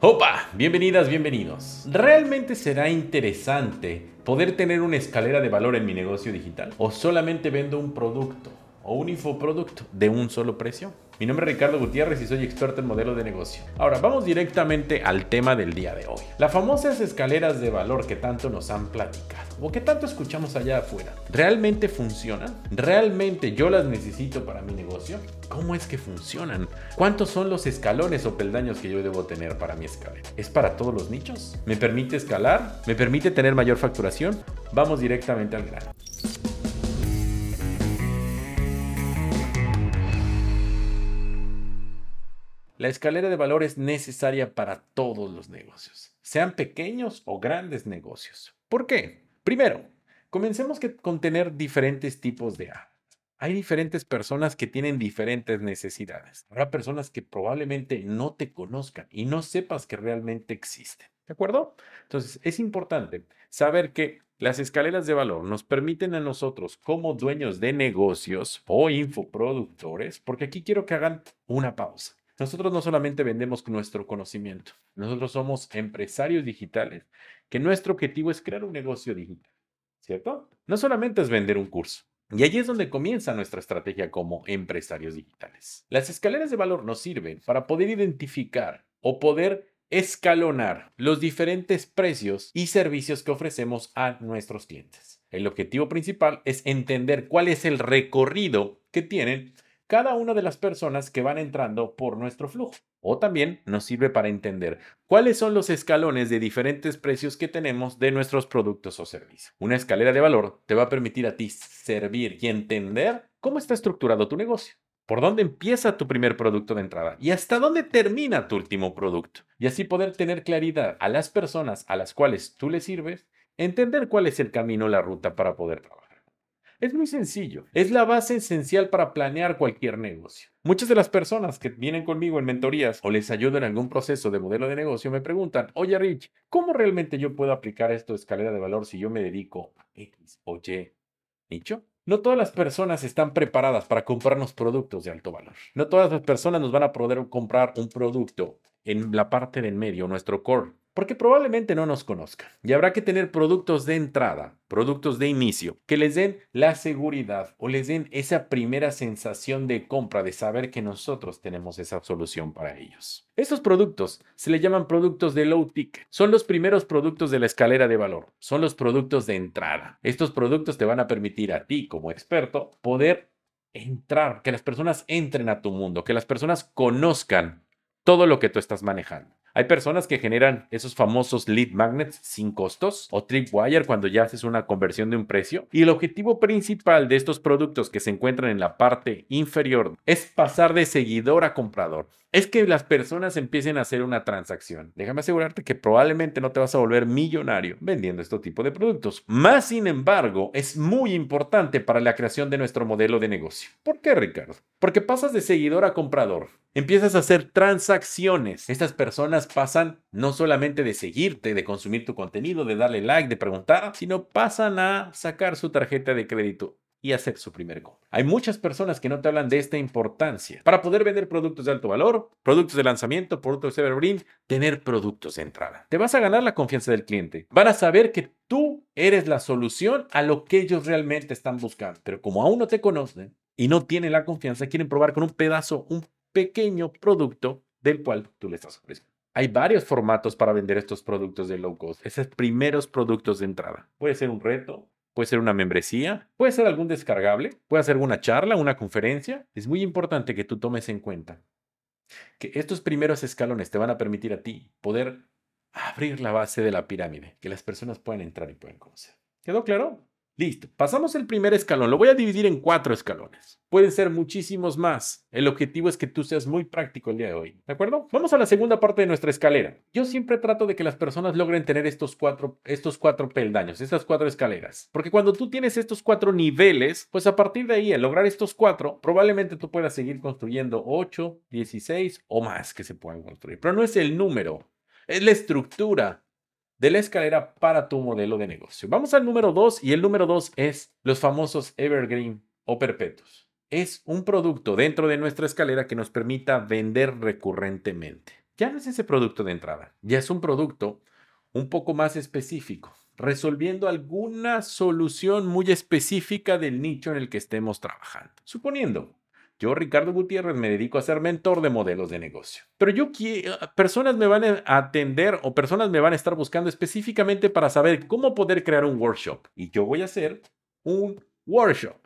Opa, bienvenidas, bienvenidos. ¿Realmente será interesante poder tener una escalera de valor en mi negocio digital? ¿O solamente vendo un producto o un infoproducto de un solo precio? Mi nombre es Ricardo Gutiérrez y soy experto en modelo de negocio. Ahora, vamos directamente al tema del día de hoy. Las famosas escaleras de valor que tanto nos han platicado o que tanto escuchamos allá afuera, ¿realmente funcionan? ¿Realmente yo las necesito para mi negocio? ¿Cómo es que funcionan? ¿Cuántos son los escalones o peldaños que yo debo tener para mi escalera? ¿Es para todos los nichos? ¿Me permite escalar? ¿Me permite tener mayor facturación? Vamos directamente al grano. La escalera de valor es necesaria para todos los negocios, sean pequeños o grandes negocios. ¿Por qué? Primero, comencemos con tener diferentes tipos de A. Hay diferentes personas que tienen diferentes necesidades. Habrá personas que probablemente no te conozcan y no sepas que realmente existen. ¿De acuerdo? Entonces, es importante saber que las escaleras de valor nos permiten a nosotros como dueños de negocios o infoproductores, porque aquí quiero que hagan una pausa. Nosotros no solamente vendemos nuestro conocimiento, nosotros somos empresarios digitales, que nuestro objetivo es crear un negocio digital, ¿cierto? No solamente es vender un curso. Y allí es donde comienza nuestra estrategia como empresarios digitales. Las escaleras de valor nos sirven para poder identificar o poder escalonar los diferentes precios y servicios que ofrecemos a nuestros clientes. El objetivo principal es entender cuál es el recorrido que tienen cada una de las personas que van entrando por nuestro flujo. O también nos sirve para entender cuáles son los escalones de diferentes precios que tenemos de nuestros productos o servicios. Una escalera de valor te va a permitir a ti servir y entender cómo está estructurado tu negocio. ¿Por dónde empieza tu primer producto de entrada? ¿Y hasta dónde termina tu último producto? Y así poder tener claridad a las personas a las cuales tú le sirves, entender cuál es el camino, la ruta para poder trabajar. Es muy sencillo. Es la base esencial para planear cualquier negocio. Muchas de las personas que vienen conmigo en mentorías o les ayudo en algún proceso de modelo de negocio me preguntan, oye Rich, ¿cómo realmente yo puedo aplicar esto de escalera de valor si yo me dedico a X o Y nicho? No todas las personas están preparadas para comprarnos productos de alto valor. No todas las personas nos van a poder comprar un producto en la parte del medio, nuestro core porque probablemente no nos conozcan. Y habrá que tener productos de entrada, productos de inicio, que les den la seguridad o les den esa primera sensación de compra, de saber que nosotros tenemos esa solución para ellos. Estos productos se le llaman productos de low ticket. Son los primeros productos de la escalera de valor. Son los productos de entrada. Estos productos te van a permitir a ti como experto poder entrar, que las personas entren a tu mundo, que las personas conozcan todo lo que tú estás manejando. Hay personas que generan esos famosos lead magnets sin costos o tripwire cuando ya haces una conversión de un precio. Y el objetivo principal de estos productos que se encuentran en la parte inferior es pasar de seguidor a comprador. Es que las personas empiecen a hacer una transacción. Déjame asegurarte que probablemente no te vas a volver millonario vendiendo este tipo de productos. Más sin embargo, es muy importante para la creación de nuestro modelo de negocio. ¿Por qué, Ricardo? Porque pasas de seguidor a comprador. Empiezas a hacer transacciones. Estas personas pasan no solamente de seguirte, de consumir tu contenido, de darle like, de preguntar, sino pasan a sacar su tarjeta de crédito y hacer su primer compra. Hay muchas personas que no te hablan de esta importancia. Para poder vender productos de alto valor, productos de lanzamiento, productos de evergreen, tener productos de entrada. Te vas a ganar la confianza del cliente. Van a saber que tú eres la solución a lo que ellos realmente están buscando. Pero como aún no te conocen y no tienen la confianza, quieren probar con un pedazo, un pequeño producto del cual tú le estás ofreciendo. Hay varios formatos para vender estos productos de low cost, esos primeros productos de entrada. Puede ser un reto, puede ser una membresía, puede ser algún descargable, puede ser una charla, una conferencia. Es muy importante que tú tomes en cuenta que estos primeros escalones te van a permitir a ti poder abrir la base de la pirámide, que las personas puedan entrar y puedan conocer. ¿Quedó claro? Listo, pasamos el primer escalón. Lo voy a dividir en cuatro escalones. Pueden ser muchísimos más. El objetivo es que tú seas muy práctico el día de hoy. ¿De acuerdo? Vamos a la segunda parte de nuestra escalera. Yo siempre trato de que las personas logren tener estos cuatro, estos cuatro peldaños, estas cuatro escaleras. Porque cuando tú tienes estos cuatro niveles, pues a partir de ahí, al lograr estos cuatro, probablemente tú puedas seguir construyendo 8, 16 o más que se puedan construir. Pero no es el número, es la estructura de la escalera para tu modelo de negocio. Vamos al número 2 y el número 2 es los famosos evergreen o perpetuos. Es un producto dentro de nuestra escalera que nos permita vender recurrentemente. ya no es ese producto de entrada, ya es un producto un poco más específico, resolviendo alguna solución muy específica del nicho en el que estemos trabajando. Suponiendo, yo, Ricardo Gutiérrez, me dedico a ser mentor de modelos de negocio. Pero yo quiero, personas me van a atender o personas me van a estar buscando específicamente para saber cómo poder crear un workshop. Y yo voy a hacer un workshop.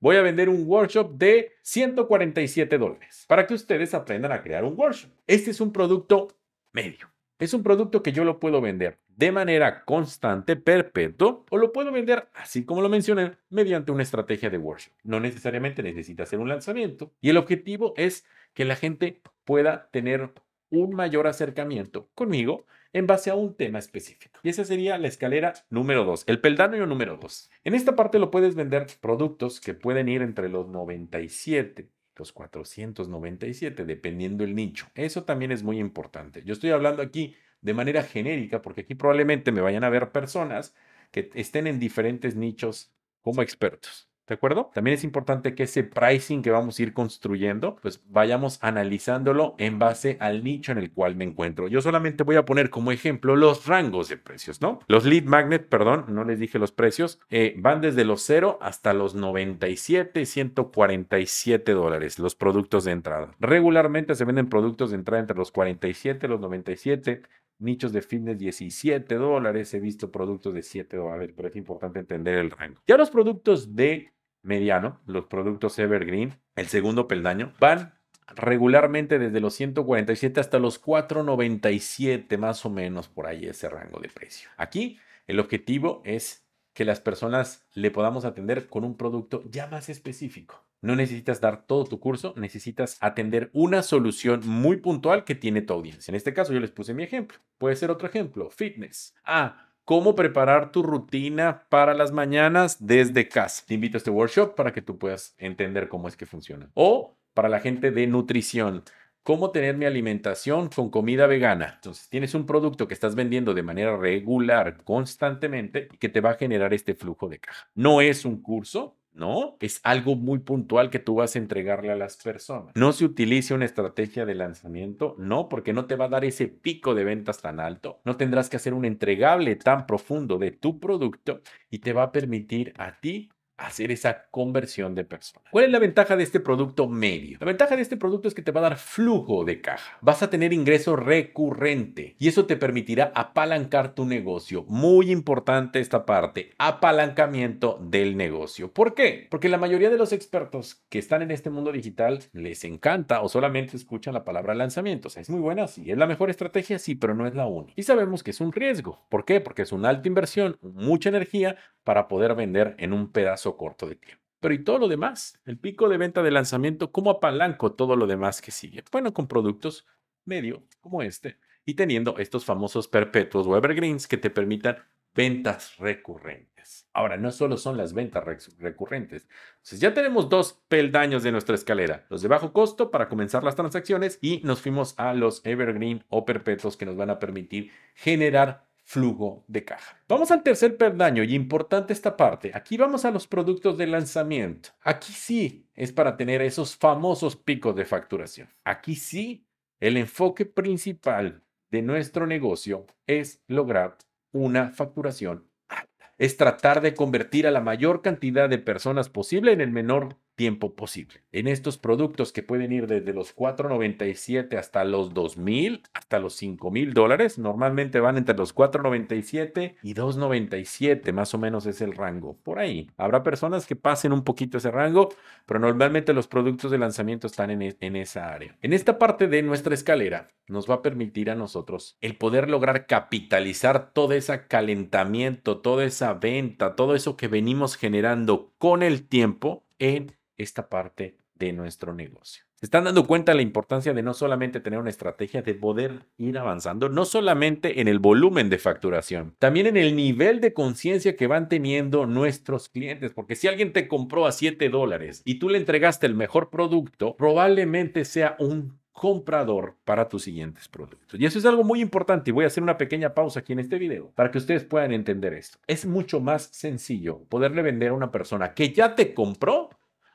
Voy a vender un workshop de 147 dólares para que ustedes aprendan a crear un workshop. Este es un producto medio. Es un producto que yo lo puedo vender de manera constante, perpetuo, o lo puedo vender, así como lo mencioné, mediante una estrategia de workshop. No necesariamente necesita hacer un lanzamiento. Y el objetivo es que la gente pueda tener un mayor acercamiento conmigo en base a un tema específico. Y esa sería la escalera número 2, el peldaño número 2. En esta parte lo puedes vender productos que pueden ir entre los 97 los 497, dependiendo el nicho. Eso también es muy importante. Yo estoy hablando aquí de manera genérica porque aquí probablemente me vayan a ver personas que estén en diferentes nichos como expertos. ¿De acuerdo? También es importante que ese pricing que vamos a ir construyendo, pues vayamos analizándolo en base al nicho en el cual me encuentro. Yo solamente voy a poner como ejemplo los rangos de precios, ¿no? Los lead magnet, perdón, no les dije los precios, eh, van desde los 0 hasta los 97, 147 dólares los productos de entrada. Regularmente se venden productos de entrada entre los 47 y los 97 nichos de fitness 17 dólares, he visto productos de 7 dólares, pero es importante entender el rango. Ya los productos de mediano, los productos evergreen, el segundo peldaño, van regularmente desde los 147 hasta los 497, más o menos por ahí ese rango de precio. Aquí el objetivo es que las personas le podamos atender con un producto ya más específico. No necesitas dar todo tu curso, necesitas atender una solución muy puntual que tiene tu audiencia. En este caso yo les puse mi ejemplo. Puede ser otro ejemplo, fitness. Ah, cómo preparar tu rutina para las mañanas desde casa. Te invito a este workshop para que tú puedas entender cómo es que funciona. O para la gente de nutrición, cómo tener mi alimentación con comida vegana. Entonces, tienes un producto que estás vendiendo de manera regular, constantemente, y que te va a generar este flujo de caja. No es un curso, ¿no? Es algo muy puntual que tú vas a entregarle a las personas. No se utilice una estrategia de lanzamiento, no, porque no te va a dar ese pico de ventas tan alto. No tendrás que hacer un entregable tan profundo de tu producto y te va a permitir a ti hacer esa conversión de personas. ¿Cuál es la ventaja de este producto medio? La ventaja de este producto es que te va a dar flujo de caja. Vas a tener ingreso recurrente y eso te permitirá apalancar tu negocio. Muy importante esta parte, apalancamiento del negocio. ¿Por qué? Porque la mayoría de los expertos que están en este mundo digital les encanta o solamente escuchan la palabra lanzamiento. O sea, es muy buena, sí, es la mejor estrategia, sí, pero no es la única. Y sabemos que es un riesgo. ¿Por qué? Porque es una alta inversión, mucha energía para poder vender en un pedazo corto de tiempo. Pero ¿y todo lo demás? El pico de venta de lanzamiento, ¿cómo apalanco todo lo demás que sigue? Bueno, con productos medio como este y teniendo estos famosos perpetuos o evergreens que te permitan ventas recurrentes. Ahora, no solo son las ventas recurrentes. Entonces, ya tenemos dos peldaños de nuestra escalera. Los de bajo costo para comenzar las transacciones y nos fuimos a los evergreen o perpetuos que nos van a permitir generar flujo de caja. Vamos al tercer peldaño y importante esta parte. Aquí vamos a los productos de lanzamiento. Aquí sí es para tener esos famosos picos de facturación. Aquí sí el enfoque principal de nuestro negocio es lograr una facturación alta. Es tratar de convertir a la mayor cantidad de personas posible en el menor tiempo posible. En estos productos que pueden ir desde los 4.97 hasta los 2.000, hasta los 5.000 dólares, normalmente van entre los 4.97 y 2.97, más o menos es el rango. Por ahí. Habrá personas que pasen un poquito ese rango, pero normalmente los productos de lanzamiento están en, en esa área. En esta parte de nuestra escalera nos va a permitir a nosotros el poder lograr capitalizar todo ese calentamiento, toda esa venta, todo eso que venimos generando con el tiempo en esta parte de nuestro negocio. Se están dando cuenta de la importancia de no solamente tener una estrategia, de poder ir avanzando, no solamente en el volumen de facturación, también en el nivel de conciencia que van teniendo nuestros clientes, porque si alguien te compró a 7 dólares y tú le entregaste el mejor producto, probablemente sea un comprador para tus siguientes productos. Y eso es algo muy importante y voy a hacer una pequeña pausa aquí en este video para que ustedes puedan entender esto. Es mucho más sencillo poderle vender a una persona que ya te compró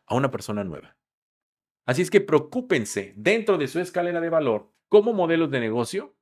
a una persona nueva. Así es que preocúpense dentro de su escalera de valor como modelos de negocio,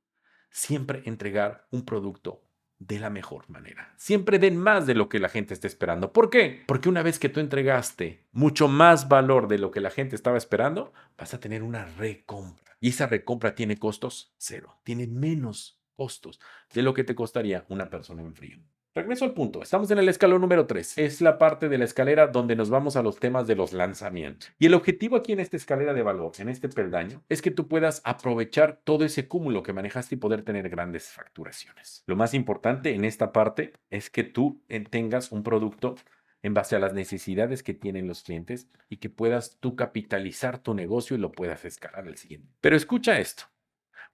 siempre entregar un producto de la mejor manera. Siempre den más de lo que la gente está esperando. ¿Por qué? Porque una vez que tú entregaste mucho más valor de lo que la gente estaba esperando, vas a tener una recompra. Y esa recompra tiene costos cero, tiene menos costos de lo que te costaría una persona en frío. Regreso al punto. Estamos en el escalón número 3. Es la parte de la escalera donde nos vamos a los temas de los lanzamientos. Y el objetivo aquí en esta escalera de valor, en este peldaño, es que tú puedas aprovechar todo ese cúmulo que manejaste y poder tener grandes facturaciones. Lo más importante en esta parte es que tú tengas un producto en base a las necesidades que tienen los clientes y que puedas tú capitalizar tu negocio y lo puedas escalar al siguiente. Pero escucha esto.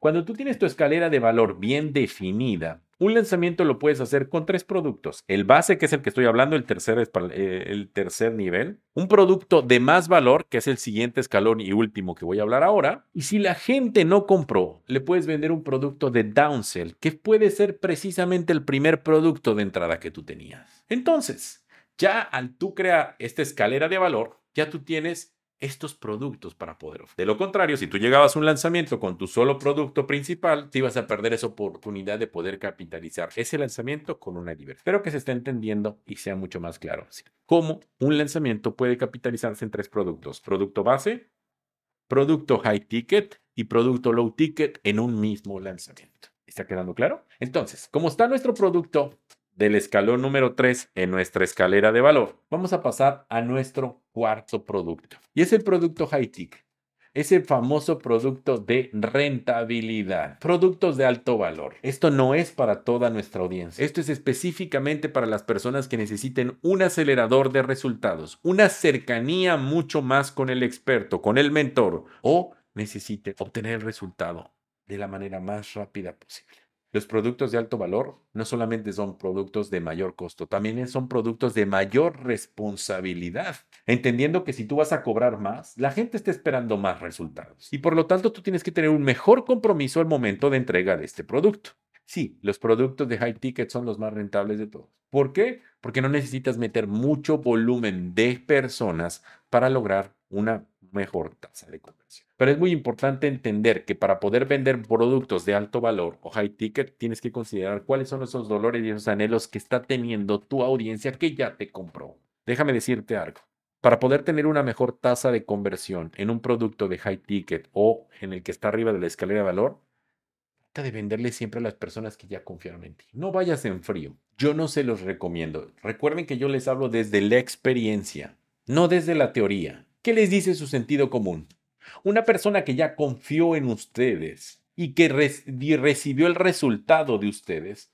Cuando tú tienes tu escalera de valor bien definida, un lanzamiento lo puedes hacer con tres productos. El base, que es el que estoy hablando, el tercer, eh, el tercer nivel. Un producto de más valor, que es el siguiente escalón y último que voy a hablar ahora. Y si la gente no compró, le puedes vender un producto de downsell, que puede ser precisamente el primer producto de entrada que tú tenías. Entonces, ya al tú crear esta escalera de valor, ya tú tienes estos productos para poder ofrecer. De lo contrario, si tú llegabas a un lanzamiento con tu solo producto principal, te ibas a perder esa oportunidad de poder capitalizar ese lanzamiento con una diversidad. Espero que se esté entendiendo y sea mucho más claro. Cómo un lanzamiento puede capitalizarse en tres productos. Producto base, producto high ticket y producto low ticket en un mismo lanzamiento. ¿Está quedando claro? Entonces, como está nuestro producto del escalón número 3 en nuestra escalera de valor, vamos a pasar a nuestro cuarto producto. Y es el producto high tick. Ese famoso producto de rentabilidad, productos de alto valor. Esto no es para toda nuestra audiencia. Esto es específicamente para las personas que necesiten un acelerador de resultados, una cercanía mucho más con el experto, con el mentor o necesite obtener el resultado de la manera más rápida posible. Los productos de alto valor no solamente son productos de mayor costo, también son productos de mayor responsabilidad, entendiendo que si tú vas a cobrar más, la gente está esperando más resultados y por lo tanto tú tienes que tener un mejor compromiso al momento de entrega de este producto. Sí, los productos de high ticket son los más rentables de todos. ¿Por qué? Porque no necesitas meter mucho volumen de personas para lograr una mejor tasa de conversión. Pero es muy importante entender que para poder vender productos de alto valor o high ticket, tienes que considerar cuáles son esos dolores y esos anhelos que está teniendo tu audiencia que ya te compró. Déjame decirte algo. Para poder tener una mejor tasa de conversión en un producto de high ticket o en el que está arriba de la escalera de valor, trata de venderle siempre a las personas que ya confiaron en ti. No vayas en frío. Yo no se los recomiendo. Recuerden que yo les hablo desde la experiencia, no desde la teoría. ¿Qué les dice su sentido común? Una persona que ya confió en ustedes y que recibió el resultado de ustedes,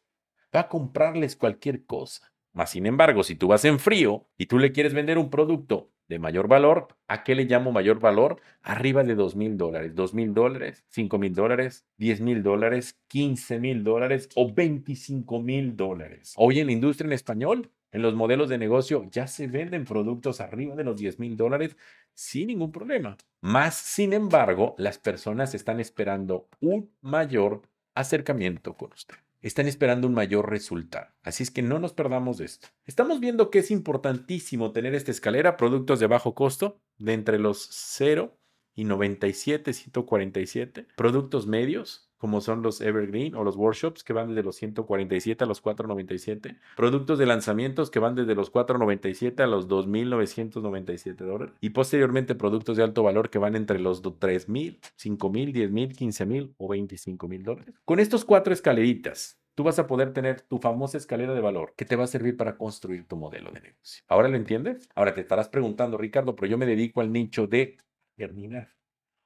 va a comprarles cualquier cosa. Mas, sin embargo, si tú vas en frío y tú le quieres vender un producto de mayor valor, ¿a qué le llamo mayor valor? Arriba de dos mil dólares, dos mil dólares, cinco mil dólares, diez mil dólares, quince mil dólares o veinticinco mil dólares. Hoy en la industria en español en los modelos de negocio ya se venden productos arriba de los 10 mil dólares sin ningún problema. Más, sin embargo, las personas están esperando un mayor acercamiento con usted. Están esperando un mayor resultado. Así es que no nos perdamos de esto. Estamos viendo que es importantísimo tener esta escalera, productos de bajo costo, de entre los 0 y 97, 147, productos medios, como son los Evergreen o los Workshops, que van desde los 147 a los 497. Productos de lanzamientos que van desde los 497 a los 2.997 dólares. Y posteriormente productos de alto valor que van entre los 3.000, 5.000, 10.000, 15.000 o 25.000 dólares. Con estos cuatro escaleritas, tú vas a poder tener tu famosa escalera de valor que te va a servir para construir tu modelo de negocio. ¿Ahora lo entiendes? Ahora te estarás preguntando, Ricardo, pero yo me dedico al nicho de terminar.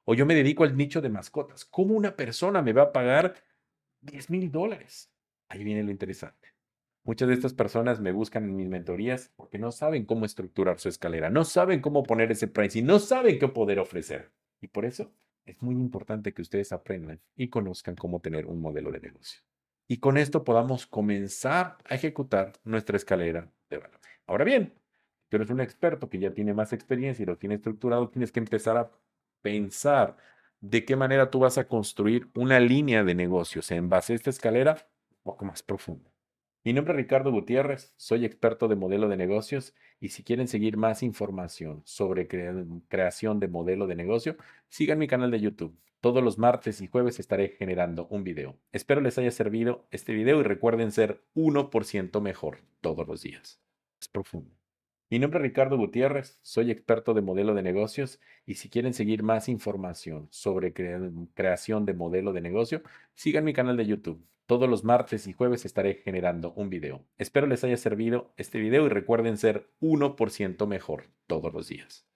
O yo me dedico al nicho de mascotas. ¿Cómo una persona me va a pagar 10 mil dólares? Ahí viene lo interesante. Muchas de estas personas me buscan en mis mentorías porque no saben cómo estructurar su escalera, no saben cómo poner ese pricing, no saben qué poder ofrecer. Y por eso es muy importante que ustedes aprendan y conozcan cómo tener un modelo de negocio. Y con esto podamos comenzar a ejecutar nuestra escalera de valor. Ahora bien, tú eres un experto que ya tiene más experiencia y lo tiene estructurado, tienes que empezar a pensar de qué manera tú vas a construir una línea de negocios en base a esta escalera un poco más profunda. Mi nombre es Ricardo Gutiérrez, soy experto de modelo de negocios y si quieren seguir más información sobre creación de modelo de negocio, sigan mi canal de YouTube. Todos los martes y jueves estaré generando un video. Espero les haya servido este video y recuerden ser 1% mejor todos los días. Es profundo. Mi nombre es Ricardo Gutiérrez, soy experto de modelo de negocios y si quieren seguir más información sobre creación de modelo de negocio, sigan mi canal de YouTube. Todos los martes y jueves estaré generando un video. Espero les haya servido este video y recuerden ser 1% mejor todos los días.